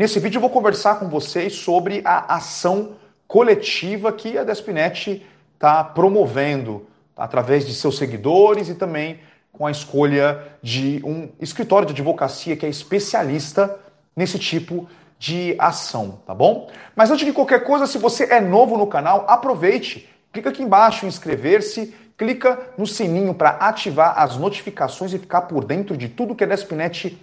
Nesse vídeo eu vou conversar com vocês sobre a ação coletiva que a Despinet está promovendo através de seus seguidores e também com a escolha de um escritório de advocacia que é especialista nesse tipo de ação, tá bom? Mas antes de qualquer coisa, se você é novo no canal, aproveite, clica aqui embaixo em inscrever-se, clica no sininho para ativar as notificações e ficar por dentro de tudo que a Despinet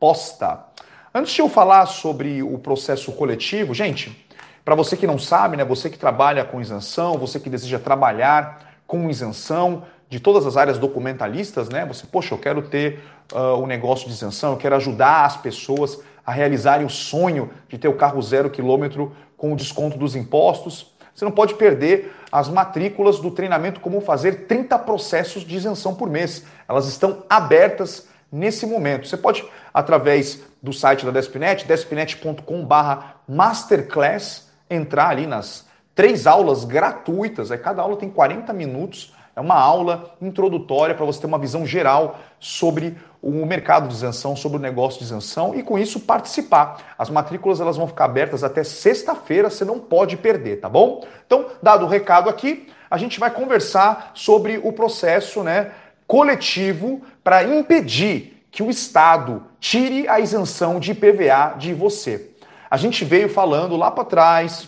posta. Antes de eu falar sobre o processo coletivo, gente, para você que não sabe, né, você que trabalha com isenção, você que deseja trabalhar com isenção de todas as áreas documentalistas, né? Você, poxa, eu quero ter uh, um negócio de isenção, eu quero ajudar as pessoas a realizarem o sonho de ter o carro zero quilômetro com o desconto dos impostos. Você não pode perder as matrículas do treinamento Como Fazer 30 processos de isenção por mês. Elas estão abertas nesse momento. Você pode, através do site da Despinet, despinet.com.br masterclass, entrar ali nas três aulas gratuitas. Aí cada aula tem 40 minutos. É uma aula introdutória para você ter uma visão geral sobre o mercado de isenção, sobre o negócio de isenção e com isso participar. As matrículas elas vão ficar abertas até sexta-feira, você não pode perder, tá bom? Então, dado o recado aqui, a gente vai conversar sobre o processo, né, coletivo para impedir que o Estado tire a isenção de IPVA de você. A gente veio falando lá para trás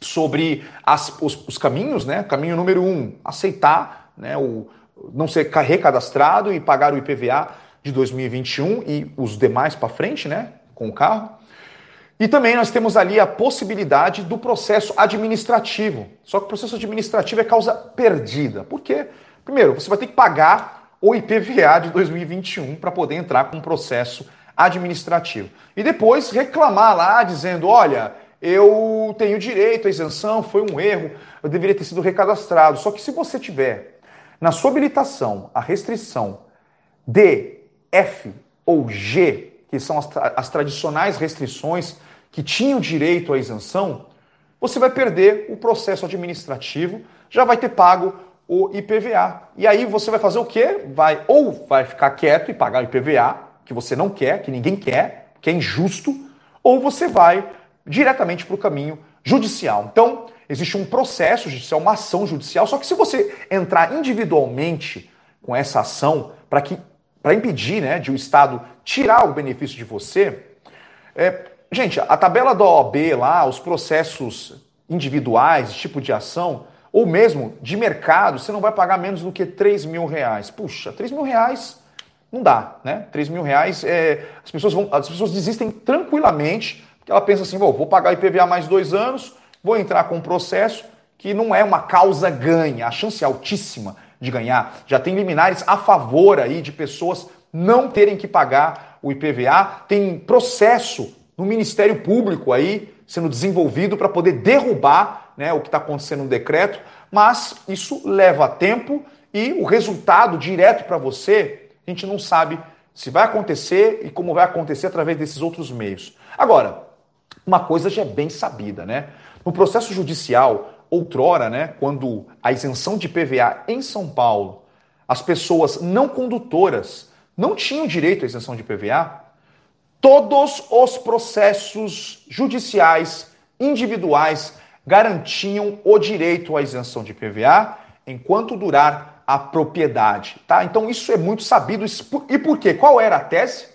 sobre as, os, os, caminhos, né? Caminho número um, aceitar né, o, não ser recadastrado e pagar o IPVA de 2021 e os demais para frente, né? Com o carro. E também nós temos ali a possibilidade do processo administrativo. Só que o processo administrativo é causa perdida. Por quê? Primeiro, você vai ter que pagar o IPVA de 2021 para poder entrar com um processo administrativo. E depois reclamar lá dizendo: olha, eu tenho direito à isenção, foi um erro, eu deveria ter sido recadastrado. Só que se você tiver na sua habilitação a restrição D, F ou G, que são as, as tradicionais restrições que tinham direito à isenção, você vai perder o processo administrativo, já vai ter pago o IPVA. E aí você vai fazer o quê? Vai ou vai ficar quieto e pagar o IPVA, que você não quer, que ninguém quer, que é injusto, ou você vai diretamente para o caminho judicial. Então, existe um processo judicial, uma ação judicial, só que se você entrar individualmente com essa ação para que para impedir né, de o Estado tirar o benefício de você, é, gente, a tabela da OAB lá, os processos individuais, tipo de ação, ou mesmo de mercado, você não vai pagar menos do que 3 mil reais. Puxa, 3 mil reais não dá, né? 3 mil reais, é, as, pessoas vão, as pessoas desistem tranquilamente, porque ela pensa assim, vou pagar IPVA mais dois anos, vou entrar com um processo que não é uma causa ganha, a chance é altíssima de ganhar. Já tem liminares a favor aí de pessoas não terem que pagar o IPVA, tem processo no Ministério Público aí sendo desenvolvido para poder derrubar né, o que está acontecendo no decreto, mas isso leva tempo e o resultado direto para você a gente não sabe se vai acontecer e como vai acontecer através desses outros meios. Agora, uma coisa já é bem sabida, né? No processo judicial, outrora, né, quando a isenção de PVA em São Paulo, as pessoas não condutoras não tinham direito à isenção de PVA, todos os processos judiciais individuais garantiam o direito à isenção de PVA enquanto durar a propriedade. Tá? Então isso é muito sabido. E por quê? Qual era a tese?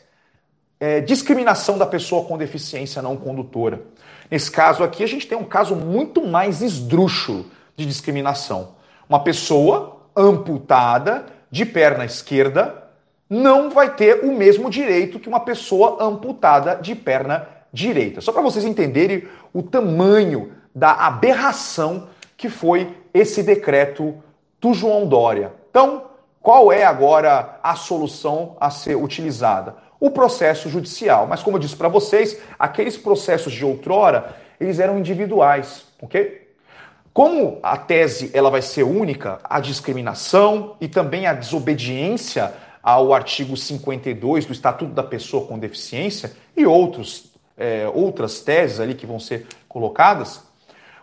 É, discriminação da pessoa com deficiência não condutora. Nesse caso aqui, a gente tem um caso muito mais esdrúxulo de discriminação. Uma pessoa amputada de perna esquerda não vai ter o mesmo direito que uma pessoa amputada de perna direita. Só para vocês entenderem o tamanho da aberração que foi esse decreto do João Dória. Então, qual é agora a solução a ser utilizada? O processo judicial. Mas como eu disse para vocês, aqueles processos de outrora, eles eram individuais, ok? Como a tese ela vai ser única, a discriminação e também a desobediência ao artigo 52 do Estatuto da Pessoa com Deficiência e outros, é, outras teses ali que vão ser colocadas,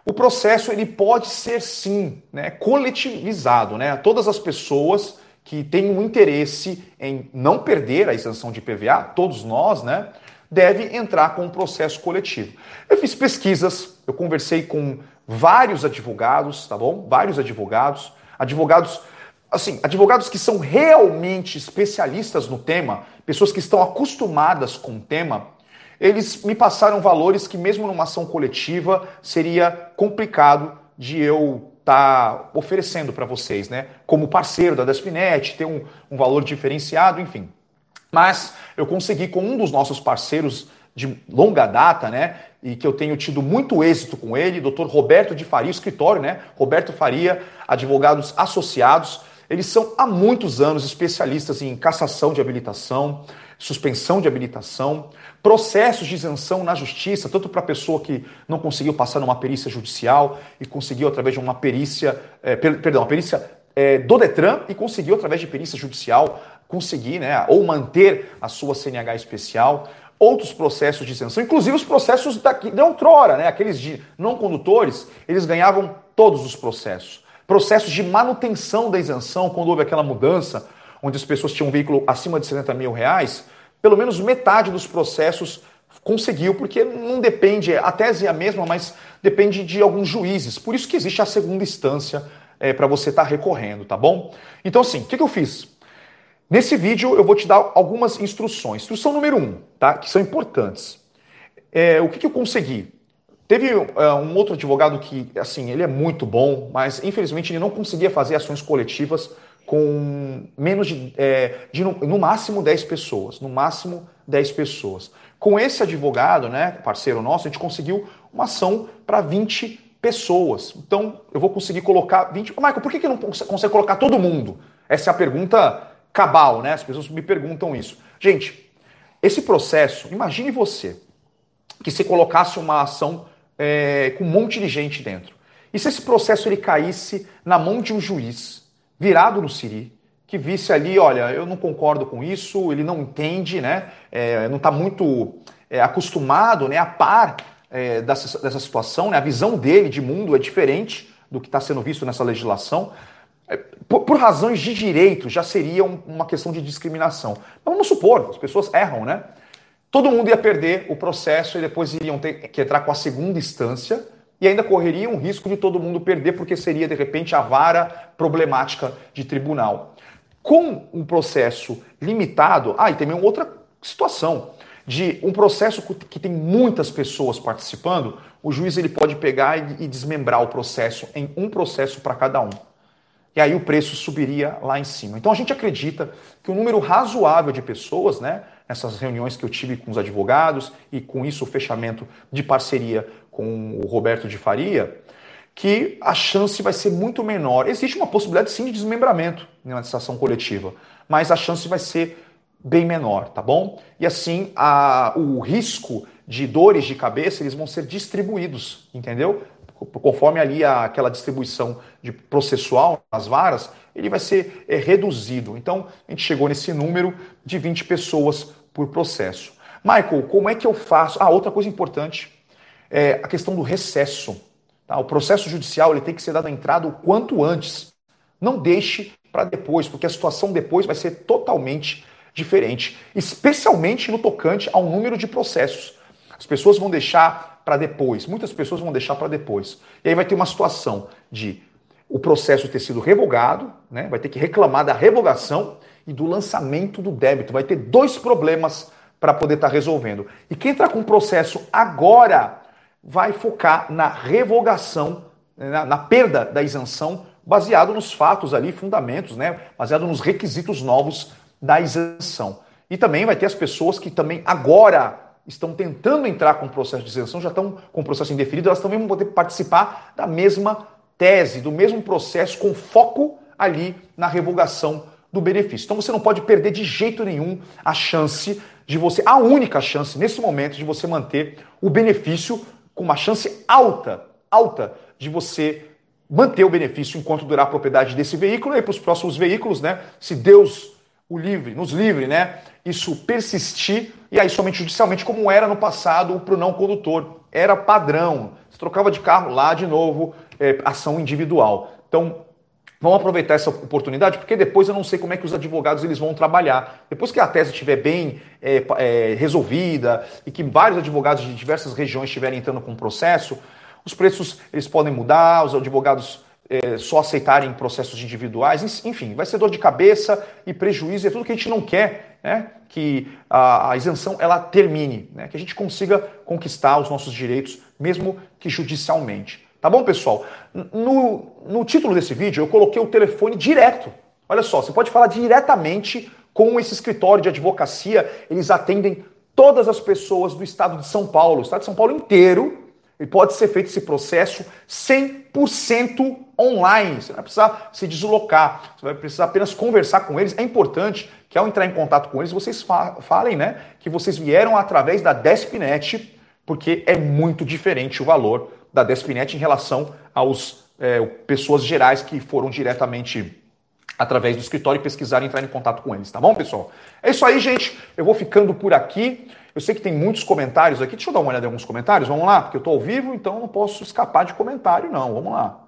o processo ele pode ser sim né, coletivizado. Né? Todas as pessoas que têm um interesse em não perder a isenção de IPVA, todos nós, né, deve entrar com um processo coletivo. Eu fiz pesquisas, eu conversei com vários advogados, tá bom? Vários advogados, advogados, assim, advogados que são realmente especialistas no tema, pessoas que estão acostumadas com o tema, eles me passaram valores que mesmo numa ação coletiva seria complicado de eu estar tá oferecendo para vocês, né? Como parceiro da Despinet, ter um, um valor diferenciado, enfim. Mas eu consegui com um dos nossos parceiros de longa data, né? E que eu tenho tido muito êxito com ele, Dr. Roberto de Faria, escritório, né? Roberto Faria, advogados associados. Eles são há muitos anos especialistas em cassação de habilitação, suspensão de habilitação, processos de isenção na justiça, tanto para a pessoa que não conseguiu passar numa perícia judicial e conseguiu através de uma perícia, é, per, perdão, uma perícia é, do Detran e conseguiu através de perícia judicial conseguir, né, ou manter a sua CNH especial, outros processos de isenção, inclusive os processos da, de outrora, né, aqueles de não condutores, eles ganhavam todos os processos. Processos de manutenção da isenção, quando houve aquela mudança, onde as pessoas tinham um veículo acima de 70 mil reais, pelo menos metade dos processos conseguiu, porque não depende, a tese é a mesma, mas depende de alguns juízes. Por isso que existe a segunda instância é, para você estar tá recorrendo, tá bom? Então, assim, o que, que eu fiz? Nesse vídeo eu vou te dar algumas instruções. Instrução número um, tá? Que são importantes. É, o que, que eu consegui? Teve é, um outro advogado que, assim, ele é muito bom, mas infelizmente ele não conseguia fazer ações coletivas com menos de, é, de no, no, máximo 10 pessoas. No máximo 10 pessoas. Com esse advogado, né, parceiro nosso, a gente conseguiu uma ação para 20 pessoas. Então, eu vou conseguir colocar 20. Michael, por que, que não consegue colocar todo mundo? Essa é a pergunta cabal, né? As pessoas me perguntam isso. Gente, esse processo, imagine você que se colocasse uma ação é, com um monte de gente dentro. E se esse processo ele caísse na mão de um juiz virado no Siri, que visse ali, olha, eu não concordo com isso, ele não entende, né? É, não está muito é, acostumado, né, a par é, dessa, dessa situação, né? A visão dele de mundo é diferente do que está sendo visto nessa legislação. É, por, por, razões de direito, já seria um, uma questão de discriminação. Mas vamos supor, as pessoas erram, né? Todo mundo ia perder o processo e depois iriam ter que entrar com a segunda instância e ainda correria um risco de todo mundo perder, porque seria, de repente, a vara problemática de tribunal. Com um processo limitado, ah, e também outra situação, de um processo que tem muitas pessoas participando, o juiz ele pode pegar e desmembrar o processo em um processo para cada um e aí o preço subiria lá em cima. Então a gente acredita que um número razoável de pessoas, né, nessas reuniões que eu tive com os advogados e com isso o fechamento de parceria com o Roberto de Faria, que a chance vai ser muito menor. Existe uma possibilidade sim de desmembramento na ação coletiva, mas a chance vai ser bem menor, tá bom? E assim a, o risco de dores de cabeça eles vão ser distribuídos, entendeu? Conforme ali a, aquela distribuição de processual nas varas, ele vai ser é, reduzido. Então, a gente chegou nesse número de 20 pessoas por processo. Michael, como é que eu faço? Ah, outra coisa importante é a questão do recesso. Tá? O processo judicial ele tem que ser dado a entrada o quanto antes. Não deixe para depois, porque a situação depois vai ser totalmente diferente, especialmente no tocante ao número de processos. As pessoas vão deixar para depois. Muitas pessoas vão deixar para depois. E aí vai ter uma situação de o processo ter sido revogado, né? vai ter que reclamar da revogação e do lançamento do débito. Vai ter dois problemas para poder estar tá resolvendo. E quem está com o processo agora vai focar na revogação, né? na, na, perda da isenção, baseado nos fatos ali, fundamentos, né? baseado nos requisitos novos da isenção. E também vai ter as pessoas que também agora estão tentando entrar com o processo de isenção, já estão com o processo indeferido, elas também vão poder participar da mesma tese, do mesmo processo, com foco ali na revogação do benefício. Então você não pode perder de jeito nenhum a chance de você, a única chance nesse momento de você manter o benefício com uma chance alta, alta de você manter o benefício enquanto durar a propriedade desse veículo e para os próximos veículos, né? Se Deus o livre, nos livre, né? Isso persistir e aí somente judicialmente, como era no passado para o não condutor. Era padrão. Você trocava de carro lá de novo, é, ação individual. Então, Vamos aproveitar essa oportunidade, porque depois eu não sei como é que os advogados eles vão trabalhar. Depois que a tese estiver bem é, é, resolvida e que vários advogados de diversas regiões estiverem entrando com o processo, os preços eles podem mudar, os advogados é, só aceitarem processos individuais, enfim, vai ser dor de cabeça e prejuízo, é tudo que a gente não quer, né? Que a, a isenção ela termine, né? Que a gente consiga conquistar os nossos direitos, mesmo que judicialmente. Tá bom, pessoal? No, no título desse vídeo eu coloquei o telefone direto. Olha só, você pode falar diretamente com esse escritório de advocacia, eles atendem todas as pessoas do estado de São Paulo, o estado de São Paulo inteiro, e pode ser feito esse processo 100% online. Você não vai precisar se deslocar, você vai precisar apenas conversar com eles. É importante que ao entrar em contato com eles, vocês fa falem, né, que vocês vieram através da Despnet, porque é muito diferente o valor da Despnet em relação aos é, pessoas gerais que foram diretamente através do escritório e pesquisaram e entrar em contato com eles, tá bom, pessoal? É isso aí, gente. Eu vou ficando por aqui. Eu sei que tem muitos comentários aqui. Deixa eu dar uma olhada em alguns comentários. Vamos lá, porque eu estou ao vivo, então não posso escapar de comentário, não. Vamos lá.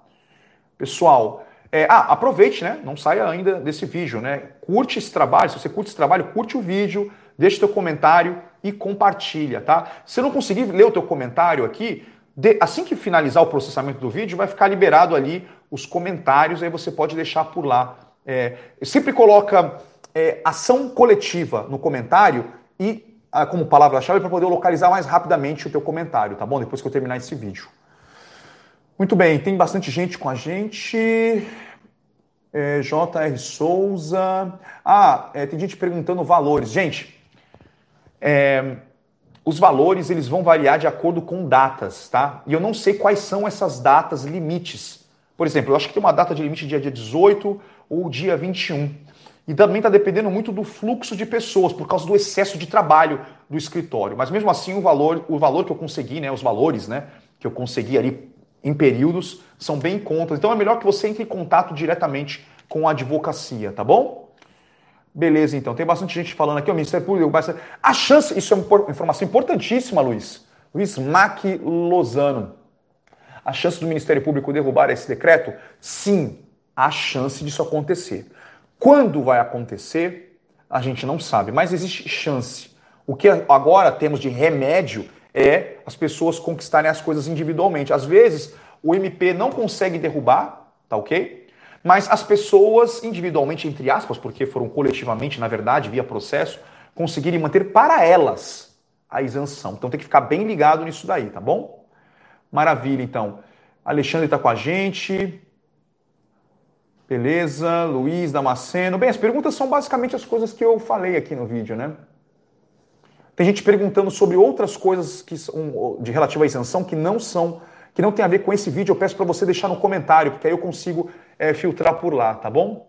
Pessoal, é, ah, aproveite, né? Não saia ainda desse vídeo, né? Curte esse trabalho. Se você curte esse trabalho, curte o vídeo, deixe teu comentário e compartilha, tá? Se não conseguir ler o teu comentário aqui, de, assim que finalizar o processamento do vídeo, vai ficar liberado ali os comentários, aí você pode deixar por lá. É, sempre coloca é, ação coletiva no comentário e como palavra-chave para poder localizar mais rapidamente o teu comentário, tá bom? Depois que eu terminar esse vídeo. Muito bem, tem bastante gente com a gente. É, J.R. Souza. Ah, é, tem gente perguntando valores. Gente, é, os valores eles vão variar de acordo com datas, tá? E eu não sei quais são essas datas limites. Por exemplo, eu acho que tem uma data de limite dia 18 ou dia 21. E também está dependendo muito do fluxo de pessoas, por causa do excesso de trabalho do escritório. Mas mesmo assim, o valor, o valor que eu consegui, né, os valores né, que eu consegui ali em períodos, são bem em conta. Então é melhor que você entre em contato diretamente com a advocacia, tá bom? Beleza, então. Tem bastante gente falando aqui, o Ministério Público. A chance, isso é uma informação importantíssima, Luiz. Luiz Mac Lozano. A chance do Ministério Público derrubar esse decreto? Sim, há chance disso acontecer. Quando vai acontecer, a gente não sabe, mas existe chance. O que agora temos de remédio é as pessoas conquistarem as coisas individualmente. Às vezes, o MP não consegue derrubar, tá ok? Mas as pessoas, individualmente, entre aspas, porque foram coletivamente, na verdade, via processo, conseguirem manter para elas a isenção. Então tem que ficar bem ligado nisso daí, tá bom? Maravilha, então. Alexandre está com a gente. Beleza, Luiz Damasceno. Bem, as perguntas são basicamente as coisas que eu falei aqui no vídeo, né? Tem gente perguntando sobre outras coisas que são de relativa à isenção que não são, que não tem a ver com esse vídeo. Eu peço para você deixar no comentário, porque aí eu consigo é, filtrar por lá, tá bom?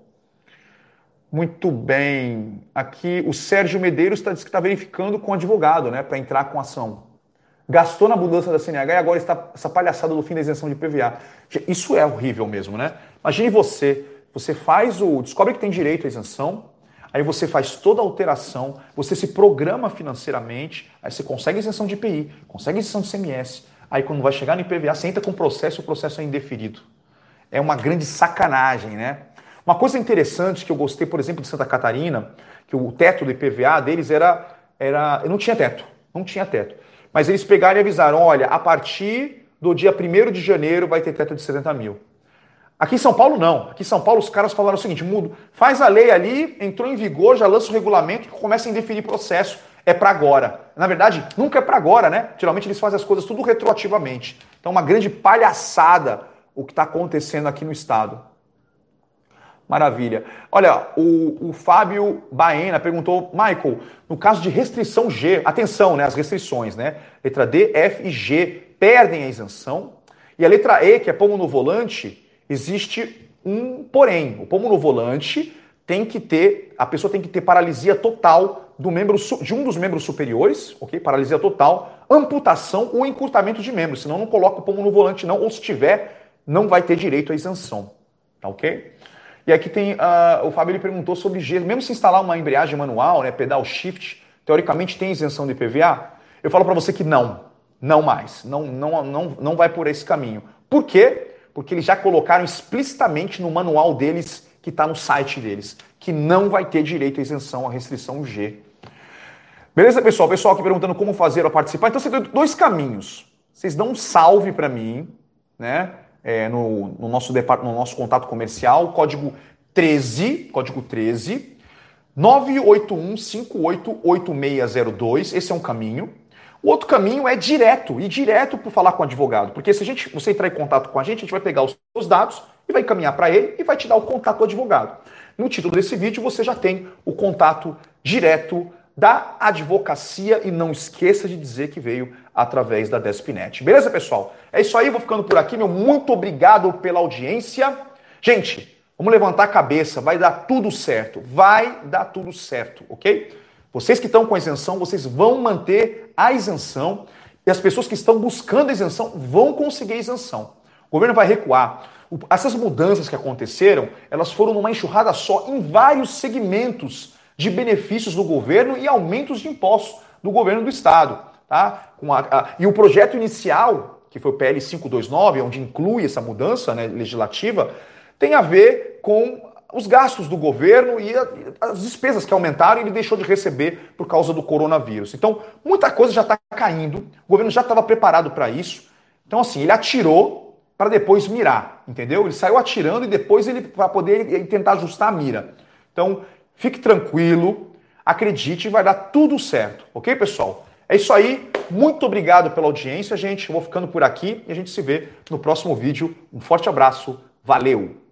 Muito bem. Aqui o Sérgio Medeiros está que está verificando com o advogado, né, para entrar com ação. Gastou na mudança da CNH e agora está essa palhaçada do fim da isenção de PVA. Isso é horrível mesmo, né? Imagine você, você faz o, descobre que tem direito à isenção, aí você faz toda a alteração, você se programa financeiramente, aí você consegue isenção de IPI, consegue isenção de CMS, aí quando vai chegar no IPVA, você entra com o processo, o processo é indeferido é uma grande sacanagem, né? Uma coisa interessante que eu gostei, por exemplo, de Santa Catarina, que o teto do IPVA deles era, era não tinha teto, não tinha teto. Mas eles pegaram e avisaram, olha, a partir do dia 1 de janeiro vai ter teto de 70 mil. Aqui em São Paulo, não. Aqui em São Paulo, os caras falaram o seguinte: mudo, faz a lei ali, entrou em vigor, já lança o regulamento, começa a indefinir processo. É para agora. Na verdade, nunca é para agora, né? Geralmente eles fazem as coisas tudo retroativamente. Então, uma grande palhaçada o que está acontecendo aqui no estado. Maravilha. Olha, o, o Fábio Baena perguntou, Michael, no caso de restrição G, atenção, né, as restrições, né? Letra D, F e G perdem a isenção. E a letra E, que é pomo no volante, existe um porém. O pomo no volante tem que ter, a pessoa tem que ter paralisia total do membro de um dos membros superiores, ok? Paralisia total, amputação ou encurtamento de membros, senão não coloca o pomo no volante não, ou se tiver, não vai ter direito à isenção. Tá ok? E aqui tem. Uh, o Fábio ele perguntou sobre G. Mesmo se instalar uma embreagem manual, né, pedal shift, teoricamente tem isenção de IPVA? Eu falo para você que não. Não mais. Não, não, não, não vai por esse caminho. Por quê? Porque eles já colocaram explicitamente no manual deles, que está no site deles, que não vai ter direito à isenção à restrição G. Beleza, pessoal? Pessoal aqui perguntando como fazer para participar. Então você tem dois caminhos. Vocês dão um salve para mim, né? É, no, no, nosso, no nosso contato comercial, código 13, código 13, 981588602, esse é um caminho. O outro caminho é direto, e direto para falar com o advogado, porque se a gente, você entrar em contato com a gente, a gente vai pegar os seus dados e vai encaminhar para ele e vai te dar o contato do advogado. No título desse vídeo você já tem o contato direto da advocacia e não esqueça de dizer que veio através da Despinet. Beleza, pessoal? É isso aí, vou ficando por aqui, meu muito obrigado pela audiência. Gente, vamos levantar a cabeça, vai dar tudo certo, vai dar tudo certo, ok? Vocês que estão com isenção, vocês vão manter a isenção e as pessoas que estão buscando a isenção vão conseguir a isenção. O governo vai recuar. Essas mudanças que aconteceram, elas foram numa enxurrada só em vários segmentos de benefícios do governo e aumentos de impostos do governo do estado. Tá? A, a, e o projeto inicial, que foi o PL 529, onde inclui essa mudança né, legislativa, tem a ver com os gastos do governo e as despesas que aumentaram ele deixou de receber por causa do coronavírus. Então, muita coisa já está caindo, o governo já estava preparado para isso. Então, assim, ele atirou para depois mirar, entendeu? Ele saiu atirando e depois ele para poder tentar ajustar a mira. Então, fique tranquilo, acredite, vai dar tudo certo, ok, pessoal? É isso aí. Muito obrigado pela audiência, gente. Eu vou ficando por aqui e a gente se vê no próximo vídeo. Um forte abraço. Valeu!